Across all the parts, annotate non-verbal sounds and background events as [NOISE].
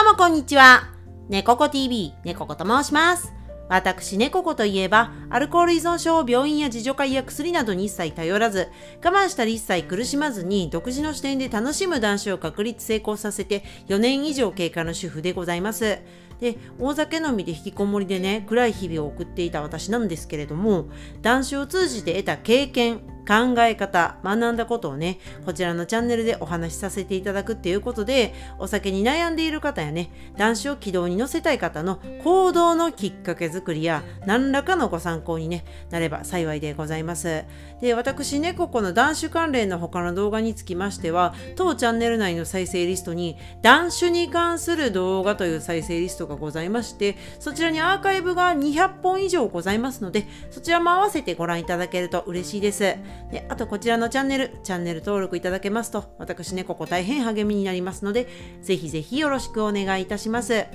うもこんにちは。猫子 TV、猫子と申します。私、猫子といえば、アルコール依存症を病院や自助会や薬などに一切頼らず、我慢したり一切苦しまずに、独自の視点で楽しむ男子を確立成功させて、4年以上経過の主婦でございます。で、大酒飲みで引きこもりでね、暗い日々を送っていた私なんですけれども、男子を通じて得た経験、考え方、学んだことをね、こちらのチャンネルでお話しさせていただくっていうことで、お酒に悩んでいる方やね、男子を軌道に乗せたい方の行動のきっかけ作りや、何らかのご参考に、ね、なれば幸いでございます。で、私ね、ここの男子関連の他の動画につきましては、当チャンネル内の再生リストに、男子に関する動画という再生リストがございまして、そちらにアーカイブが200本以上ございますので、そちらも合わせてご覧いただけると嬉しいです。であとこちらのチャンネル、チャンネル登録いただけますと、私ね、ここ大変励みになりますので、ぜひぜひよろしくお願いいたします。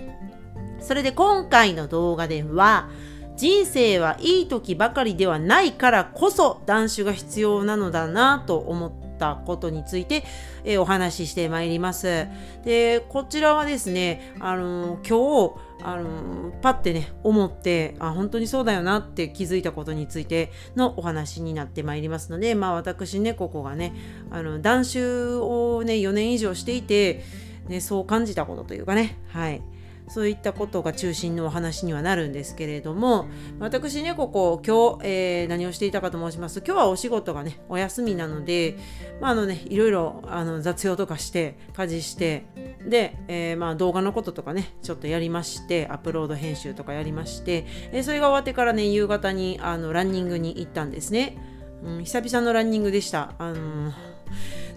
それで今回の動画では、人生はいい時ばかりではないからこそ断酒が必要なのだなと思ってたことについて、えお話ししてまいります。で、こちらはですね、あの今日、あのーパッてね、思って、あ、本当にそうだよなって気づいたことについてのお話になってまいりますので、まあ私ね、ここがね、あの、断酒をね、4年以上していて、ね、そう感じたことというかね、はい。そういったことが中心のお話にはなるんですけれども、私ね、ここ今日、えー何をしていたかと申しますと、今日はお仕事がね、お休みなので、まあ、あのね、いろいろあの雑用とかして、家事して、で、えーまあ動画のこととかね、ちょっとやりまして、アップロード編集とかやりまして、えーそれが終わってからね、夕方にあのランニングに行ったんですね。うん、久々のランニングでした。あの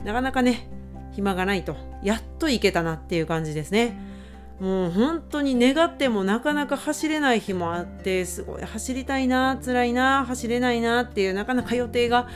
なかなかね、暇がないと、やっと行けたなっていう感じですね。もう本当に願ってもなかなか走れない日もあってすごい走りたいな辛いな走れないなっていうなかなか予定が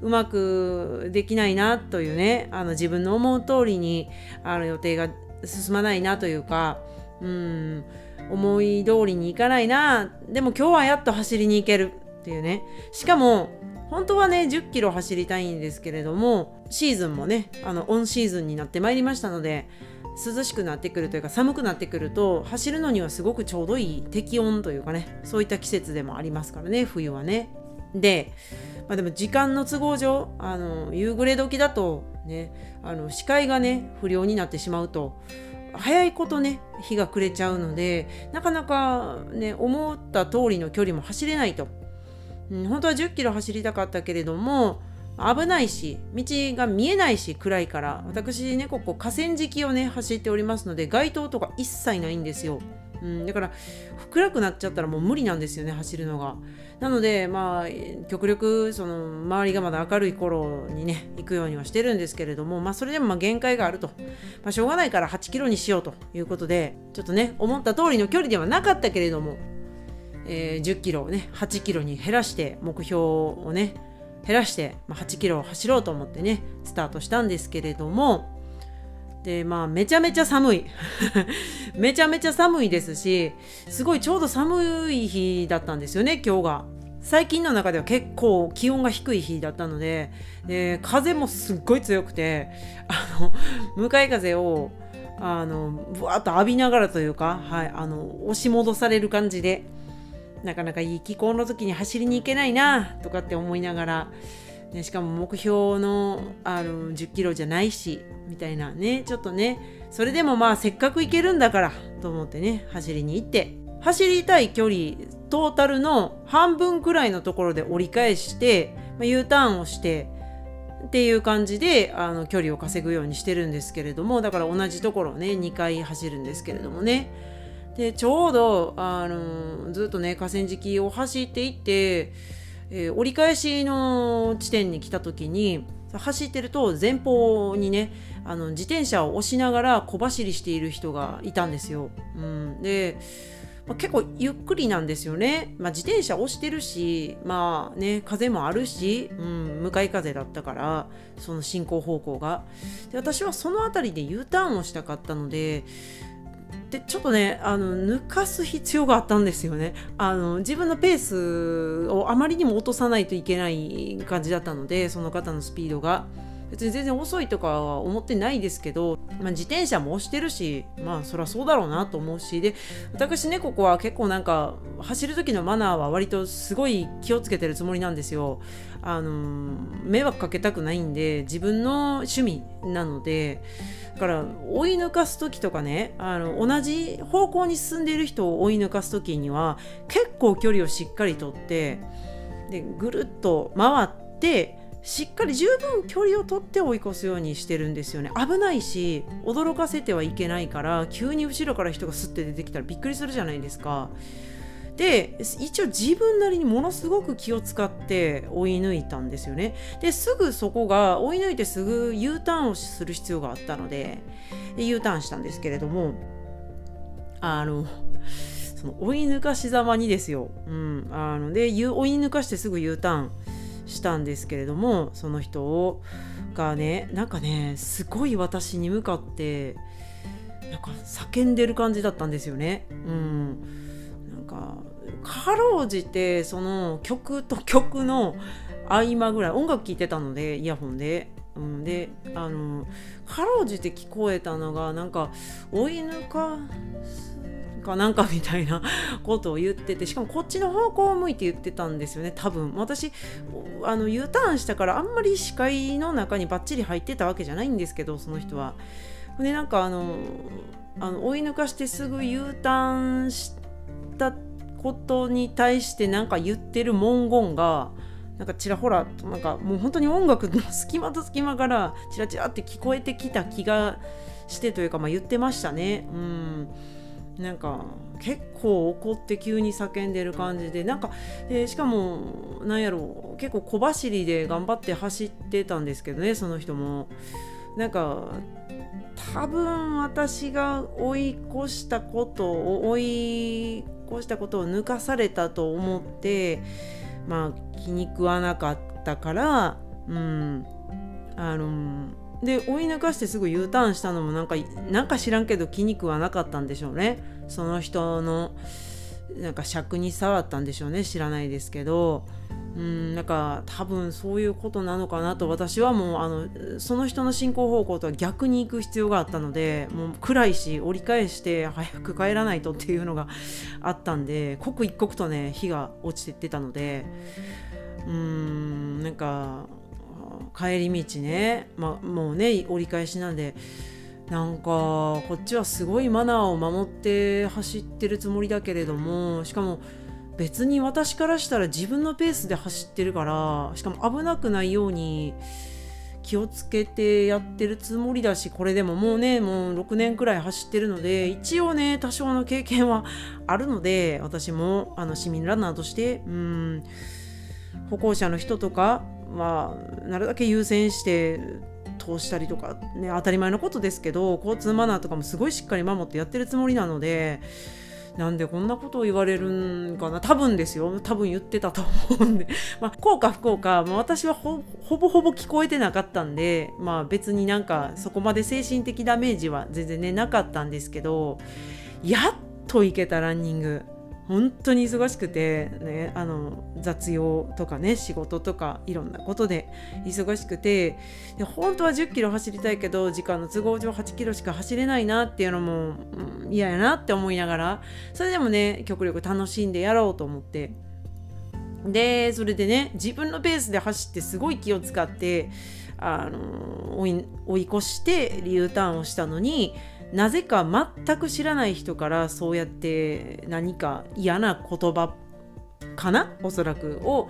うまくできないなというねあの自分の思う通りにあの予定が進まないなというかうん思い通りにいかないな。でも今日はやっと走りに行けるっていうね。しかも本当はね10キロ走りたいんですけれどもシーズンもねあのオンシーズンになってまいりましたので涼しくなってくるというか寒くなってくると走るのにはすごくちょうどいい適温というかねそういった季節でもありますからね冬はね。で、まあ、でも時間の都合上あの夕暮れ時だとねあの視界がね不良になってしまうと早いことね日が暮れちゃうのでなかなかね思った通りの距離も走れないと、うん、本当は1 0キロ走りたかったけれども危ないし道が見えないし暗いから。私ねここ河川敷をね走っておりますので街灯とか一切ないんですよ、うん、だから暗くなっちゃったらもう無理なんですよね走るのが。なのでまあ極力その周りがまだ明るい頃にね行くようにはしてるんですけれどもまあそれでもまあ限界があると、まあ、しょうがないから8キロにしようということでちょっとね思った通りの距離ではなかったけれども、えー10キロをね8キロに減らして目標をね減らして、まあ、8キロを走ろうと思ってねスタートしたんですけれども。でまあめちゃめちゃ寒い。[LAUGHS] めちゃめちゃ寒いですしすごいちょうど寒い日だったんですよね今日が。最近の中では結構気温が低い日だったので。で風もすっごい強くてあの [LAUGHS] 向かい風をあのぶわっと浴びながらというか、はい、あの押し戻される感じでなかなかいい気候の時に走りに行けないなとかって思いながら、ね、しかも目標のあの10キロじゃないしみたいなねちょっとねそれでもまあせっかく行けるんだからと思ってね走りに行って走りたい距離トータルの半分くらいのところで折り返して、まあ U ターンをしてっていう感じであの距離を稼ぐようにしてるんですけれどもだから同じところをね2回走るんですけれどもね。でちょうどあのずっとね河川敷を走っていって、えー折り返しの地点に来た時に走ってると前方にねあの自転車を押しながら小走りしている人がいたんですよ。うん、でまあ結構ゆっくりなんですよね。まあ、自転車押してるし、まあね、風もあるし、うん、向かい風だったから、その進行方向が。で私はその辺りで U ターンをしたかったので、でちょっとねあの抜かす必要があったんですよね。あの自分のペースをあまりにも落とさないといけない感じだったのでその方のスピードが。別に全然遅いとかは思ってないですけど、まあ、自転車も押してるしまあそりゃそうだろうなと思うしで私ねここは結構なんか走る時のマナーは割とすごい気をつけてるつもりなんですよ。あの迷惑かけたくないんで自分の趣味なのでだから追い抜かす時とかねあの同じ方向に進んでいる人を追い抜かす時には結構距離をしっかりとってでぐるっと回ってしっかり十分距離を取って追い越すようにしてるんですよね。危ないし驚かせてはいけないから急に後ろから人がスッて出てきたらびっくりするじゃないですか。で一応自分なりにものすごく気を使って追い抜いたんですよね。ですぐそこが追い抜いてすぐ U ターンをする必要があったのでで U ターンしたんですけれどもあのその追い抜かしざまにですよ、うん、あので追い抜かしてすぐ U ターンしたんですけれどもその人をがねなんかねすごい私に向かってなんか叫んでる感じだったんですよね。うんなんかかろうじてその曲と曲の合間ぐらい音楽聴いてたのでイヤホンで。うん、であのかろうじて聞こえたのがなんか追い抜かかなんかみたいなことを言っててしかもこっちの方向を向いて言ってたんですよね多分私あの U ターンしたからあんまり視界の中にバッチリ入ってたわけじゃないんですけどその人は。でなんかあのあの追い抜かしてすぐ U ターンしたことに対して何か言ってる文言がなんかちらほらとなんかもう本当に音楽の隙間と隙間からチラチラって聞こえてきた気がしてというか、まあ、言ってましたね。うんなんか結構怒って急に叫んでる感じでなんか、えー、しかもなんやろう結構小走りで頑張って走ってたんですけどねその人も。なんか多分私が追い越したことを追い越したことを抜かされたと思ってまあ気に食わなかったからうんあので追い抜かしてすぐ U ターンしたのもなんかなんか知らんけど気に食わなかったんでしょうね。その人のなんか尺に触ったんでしょうね。知らないですけど。うんなんか多分そういうことなのかなと私はもうあのその人の進行方向とは逆に行く必要があったのでもう暗いし折り返して早く帰らないとっていうのがあったんで刻一刻とね火が落ちてってたので。うーんなんか帰り道ね、ま、もうね折り返しなんでなんかこっちはすごいマナーを守って走ってるつもりだけれどもしかも別に私からしたら自分のペースで走ってるからしかも危なくないように気をつけてやってるつもりだしこれでももうねもう6年くらい走ってるので一応ね多少の経験はあるので私もあの市民ランナーとしてうん歩行者の人とかはなるだけ優先して通したりとかね当たり前のことですけど交通マナーとかもすごいしっかり守ってやってるつもりなのでなんでこんなことを言われるんかな。多分ですよ。多分言ってたと思うんで。[LAUGHS] まあこうか不幸か、まあ、私はほぼほぼ聞こえてなかったんでまあ別になんかそこまで精神的ダメージは全然ねなかったんですけどやっと行けたランニング。本当に忙しくて、ね、あの雑用とかね仕事とかいろんなことで忙しくてで本当は1 0キロ走りたいけど時間の都合上8キロしか走れないなっていうのも、うん、嫌やなって思いながらそれでもね極力楽しんでやろうと思って。でそれでね自分のペースで走ってすごい気を使ってあの追い越して U ターンをしたのになぜか全く知らない人からそうやって何か嫌な言葉かな？おそらくを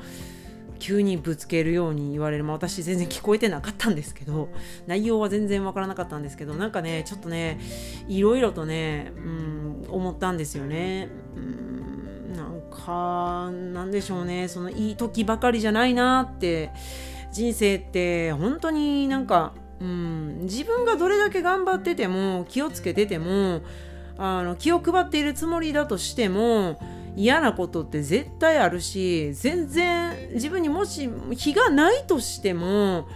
急にぶつけるように言われる、まあ、私全然聞こえてなかったんですけど内容は全然わからなかったんですけどなんかねちょっとねいろいろとね、うん、思ったんですよね。うんなんかなんでしょうね。そのいい時ばかりじゃないなって人生って本当になんかうん、自分がどれだけ頑張ってても気をつけててもあの気を配っているつもりだとしても嫌なことって絶対あるし全然自分にもし非がないとしても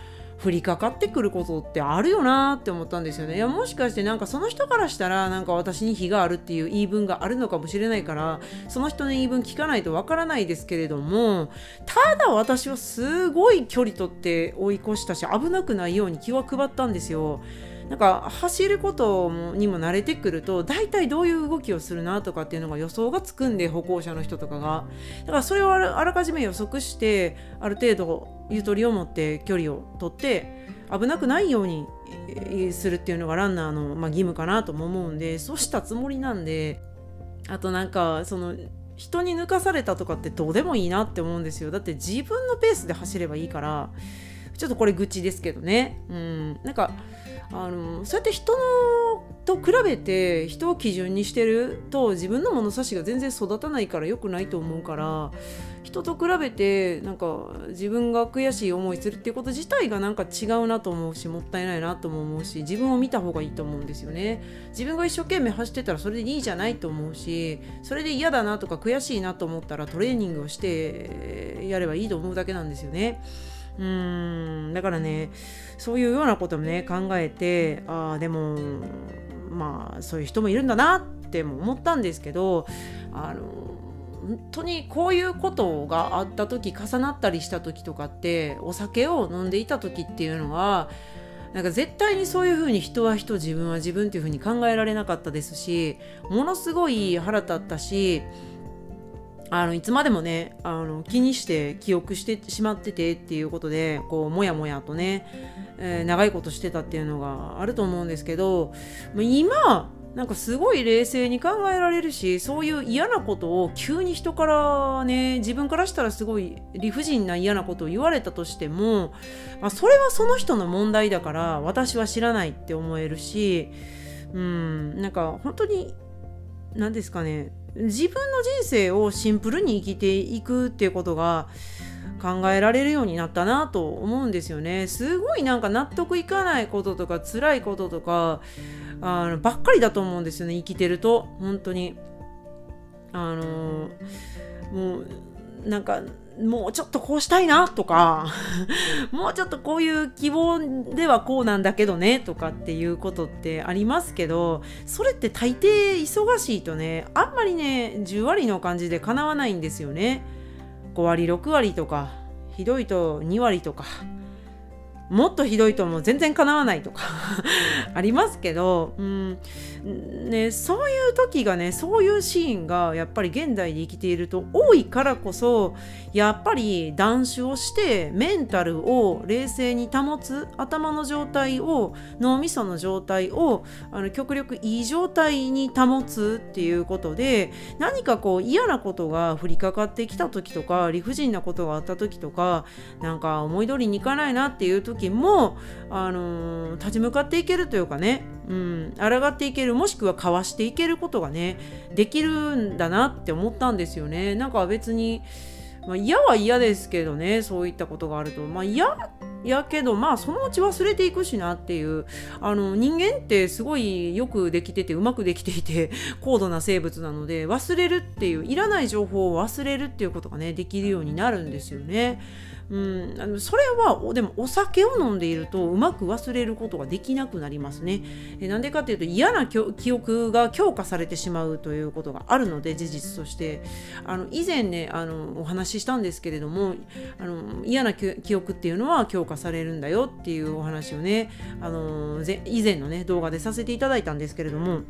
降りかかってくることってあるよなって思ったんですよねいやもしかしてなんかその人からしたらなんか私に非があるっていう言い分があるのかもしれないからその人の言い分聞かないとわからないですけれどもただ私はすごい距離取って追い越したし危なくないように気は配ったんですよ。なんか走ることにも慣れてくると大体どういう動きをするなとかっていうのが予想がつくんで歩行者の人とかが。だからそれをあらかじめ予測してある程度ゆとりを持って距離を取って危なくないようにするっていうのがランナーの、まあ、義務かなとも思うんでそうしたつもりなんであとなんかその人に抜かされたとかってどうでもいいなって思うんですよ。だって自分のペースで走ればいいからちょっとこれ愚痴ですけどね。うん。なんかあのそうやって人のと比べて人を基準にしてると自分の物差しが全然育たないから良くないと思うから人と比べてなんか自分が悔しい思いするっていうこと自体がなんか違うなと思うしもったいないなとも思うし自分を見た方がいいと思うんですよね自分が一生懸命走ってたらそれでいいじゃないと思うしそれで嫌だなとか悔しいなと思ったらトレーニングをしてやればいいと思うだけなんですよね。うん。だからねそういうようなこともね考えてああでもまあそういう人もいるんだなっても思ったんですけどあの本当にこういうことがあった時重なったりした時とかってお酒を飲んでいた時っていうのはなんか絶対にそういうふうに人は人自分は自分っていうふうに考えられなかったですしものすごい腹立ったしあのいつまでもねあの気にして記憶してしまっててっていうことでこうもやもやとね、えー、長いことしてたっていうのがあると思うんですけど今なんかすごい冷静に考えられるしそういう嫌なことを急に人からね自分からしたらすごい理不尽な嫌なことを言われたとしても、まあ、それはその人の問題だから私は知らないって思えるしうんなんか本当に何ですかね自分の人生をシンプルに生きていくっていうことが考えられるようになったなと思うんですよね。すごいなんか納得いかないこととか辛いこととかあのばっかりだと思うんですよね生きてると本当に。あのもうなんかもうちょっとこうしたいなとかもうちょっとこういう希望ではこうなんだけどねとかっていうことってありますけどそれって大抵忙しいとねあんまりね10割の感じでかなわないんですよね。5割6割とかひどいと2割とかもっとひどいともう全然かなわないとかありますけど、うん。ね、そういう時がねそういうシーンがやっぱり現代で生きていると多いからこそやっぱり断酒をしてメンタルを冷静に保つ頭の状態を脳みその状態をあの極力いい状態に保つっていうことで何かこう嫌なことが降りかかってきた時とか理不尽なことがあった時とかなんか思い通りにいかないなっていう時時も、あのー、立ち向かっていけるというかね、うん、抗っていけるもしくはかわしていけることがねできるんだなって思ったんですよね。なんか別に、まあ、嫌は嫌ですけどねそういったことがあるとまあ嫌やけどまあそのうち忘れていくしなっていうあの人間ってすごいよくできててうまくできていて [LAUGHS] 高度な生物なので忘れるっていういらない情報を忘れるっていうことがねできるようになるんですよね。うん、あのそれはでもお酒を飲んでいるとうまく忘れることができなくなりますね。えなんでかっていうと嫌な記憶が強化されてしまうということがあるので事実としてあの以前ねあのお話ししたんですけれどもあの嫌な記憶っていうのは強化されるんだよっていうお話をねあの以前のね動画でさせていただいたんですけれども。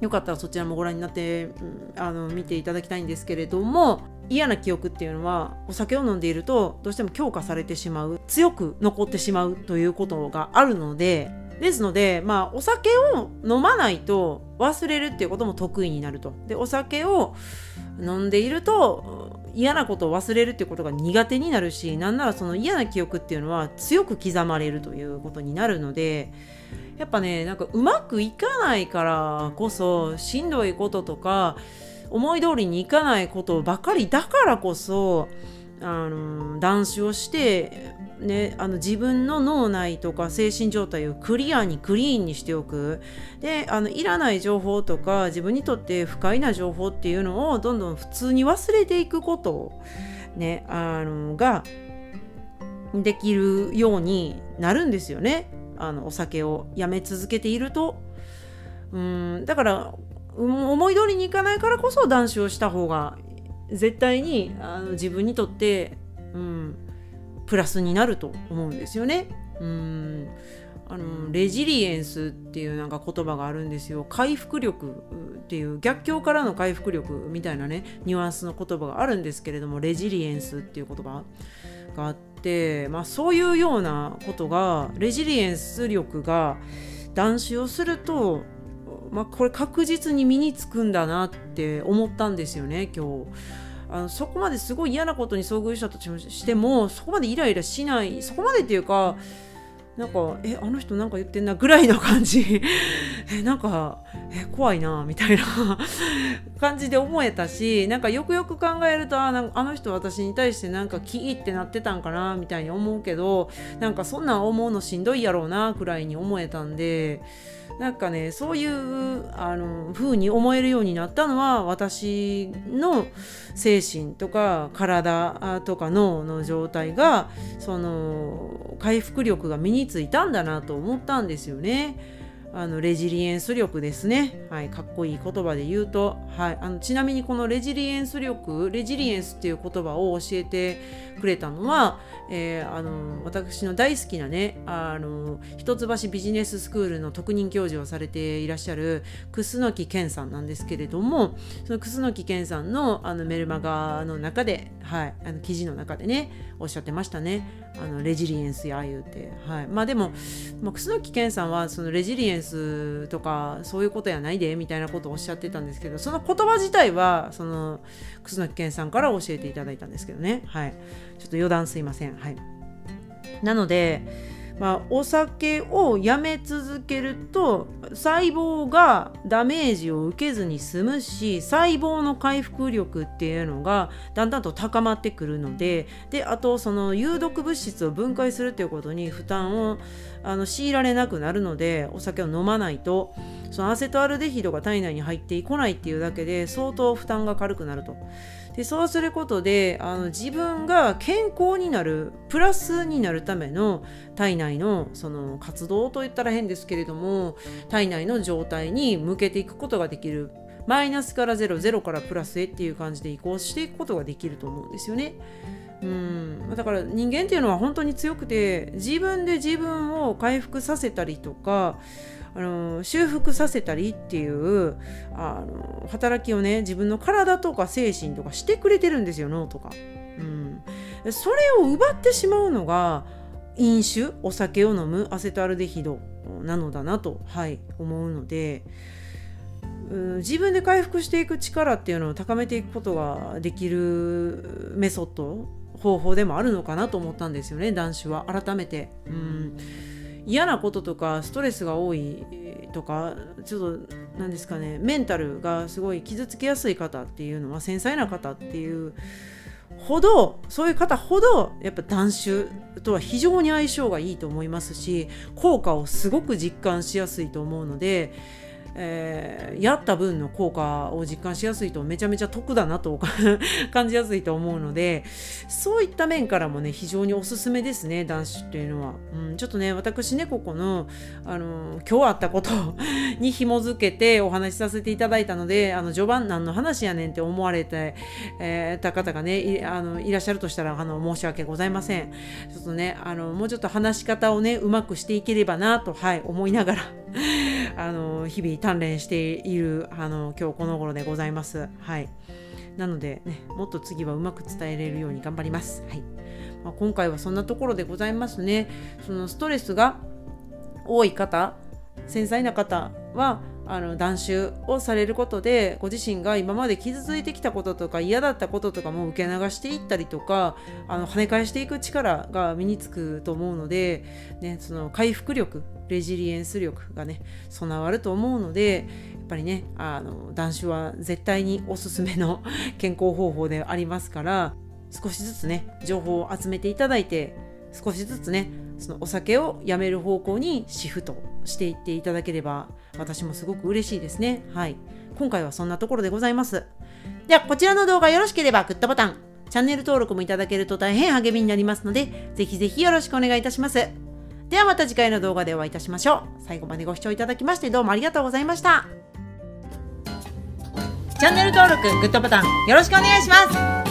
よかったらそちらもご覧になってあの見ていただきたいんですけれども嫌な記憶っていうのはお酒を飲んでいるとどうしても強化されてしまう強く残ってしまうということがあるのでですのでまあお酒を飲まないと忘れるっていうことも得意になるとでお酒を飲んでいると嫌なことを忘れるっていうことが苦手になるしなんならその嫌な記憶っていうのは強く刻まれるということになるのでやっぱねなんかうまくいかないからこそしんどいこととか思い通りにいかないことばかりだからこそあの断酒をして、ね、あの自分の脳内とか精神状態をクリアにクリーンにしておく。であのいらない情報とか自分にとって不快な情報っていうのをどんどん普通に忘れていくこと、ね、あのができるようになるんですよね。あのお酒をやめ続けていると。うんだから思い通りにいかないからこそ断酒をした方が絶対にあの自分にとって、うん、プラスになると思うんですよね。うんあのレジリエンスっていうなんか言葉があるんですよ回復力っていう逆境からの回復力みたいなねニュアンスの言葉があるんですけれどもレジリエンスっていう言葉があって、まあ、そういうようなことがレジリエンス力が断酒をすると、まあ、これ確実に身につくんだなって思ったんですよね今日。あのそこまですごい嫌なことに遭遇したとしてもそこまでイライラしない。そこまでっていうかなんかえあの人なんか言ってんなぐらいの感じ。[LAUGHS] えなんかえ怖いなみたいな [LAUGHS] 感じで思えたしなんかよくよく考えるとあなんあの人私に対してなんかキーってなってたんかなみたいに思うけどなんかそんなん思うのしんどいやろうなくらいに思えたんでなんかねそういうあの風に思えるようになったのは私の精神とか体とか脳の状態がその回復力が身についたんだなと思ったんですよね。あのレジリエンス力ですね、はい、かっこいい言葉で言うと、はい、あのちなみにこのレジリエンス力レジリエンスっていう言葉を教えてくれたのは、えー、あの私の大好きなねあの一橋ビジネススクールの特任教授をされていらっしゃる楠木健さんなんですけれどもその楠木健さんのあのメルマガの中で、はい、あの記事の中でねおっしゃってましたね。あのレジリエンスや言うて、はい、まあでも、まあ、楠木健さんはそのレジリエンスとかそういうことやないでみたいなことをおっしゃってたんですけどその言葉自体はその楠木健さんから教えていただいたんですけどね、はい、ちょっと余談すいません。はい、なのでまあ、お酒をやめ続けると細胞がダメージを受けずに済むし細胞の回復力っていうのがだんだんと高まってくるのでであとその有毒物質を分解するっていうことに負担をあの強いられなくなるのでお酒を飲まないとそのアセトアルデヒドが体内に入ってこないっていうだけで相当負担が軽くなると。でそうすることであの自分が健康になるプラスになるための体内のその活動といったら変ですけれども体内の状態に向けていくことができるマイナスからゼロゼロからプラスへっていう感じで移行していくことができると思うんですよね。うんだから人間っていうのは本当に強くて自分で自分を回復させたりとかあの修復させたりっていうあの働きをね自分の体とか精神とかしてくれてるんですよ脳とか、うん、それを奪ってしまうのが飲酒お酒を飲むアセトアルデヒドなのだなと、はい、思うので、自分で回復していく力っていうのを高めていくことができるメソッド方法でもあるのかなと思ったんですよね男子は。改めて。う嫌なこととかストレスが多いとかちょっと何ですかねメンタルがすごい傷つきやすい方っていうのは繊細な方っていうほどそういう方ほどやっぱ断酒とは非常に相性がいいと思いますし効果をすごく実感しやすいと思うのでえー、やった分の効果を実感しやすいとめちゃめちゃ得だなと [LAUGHS] 感じやすいと思うのでそういった面からもね非常におすすめですね男子っていうのは、うん、ちょっとね私ねここの、あの今日あったこと [LAUGHS] に紐づけてお話しさせていただいたのであの序盤何の話やねんって思われて、えー、た方がねいあのいらっしゃるとしたらあの申し訳ございません。ちょっとねあのもうちょっと話し方をねうまくしていければなとはい思いながら [LAUGHS] あの日々鍛錬しているあの今日この頃でございます。はい。なのでね、もっと次はうまく伝えれるように頑張ります。はい。まあ、今回はそんなところでございますね。そのストレスが多い方、繊細な方はあの断酒をされることでご自身が今まで傷ついてきたこととか嫌だったこととかも受け流していったりとかあの跳ね返していく力が身につくと思うので、ね、その回復力レジリエンス力がね備わると思うのでやっぱりねあの断酒は絶対におすすめの [LAUGHS] 健康方法でありますから少しずつね情報を集めていただいて少しずつねそのお酒をやめる方向にシフトしていっていただければ私もすごく嬉しいですね。はい。今回はそんなところでございます。では、こちらの動画よろしければグッドボタン、チャンネル登録もいただけると大変励みになりますので、ぜひぜひよろしくお願いいたします。ではまた次回の動画でお会いいたしましょう。最後までご視聴いただきましてどうもありがとうございました。チャンネル登録、グッドボタンよろしくお願いします。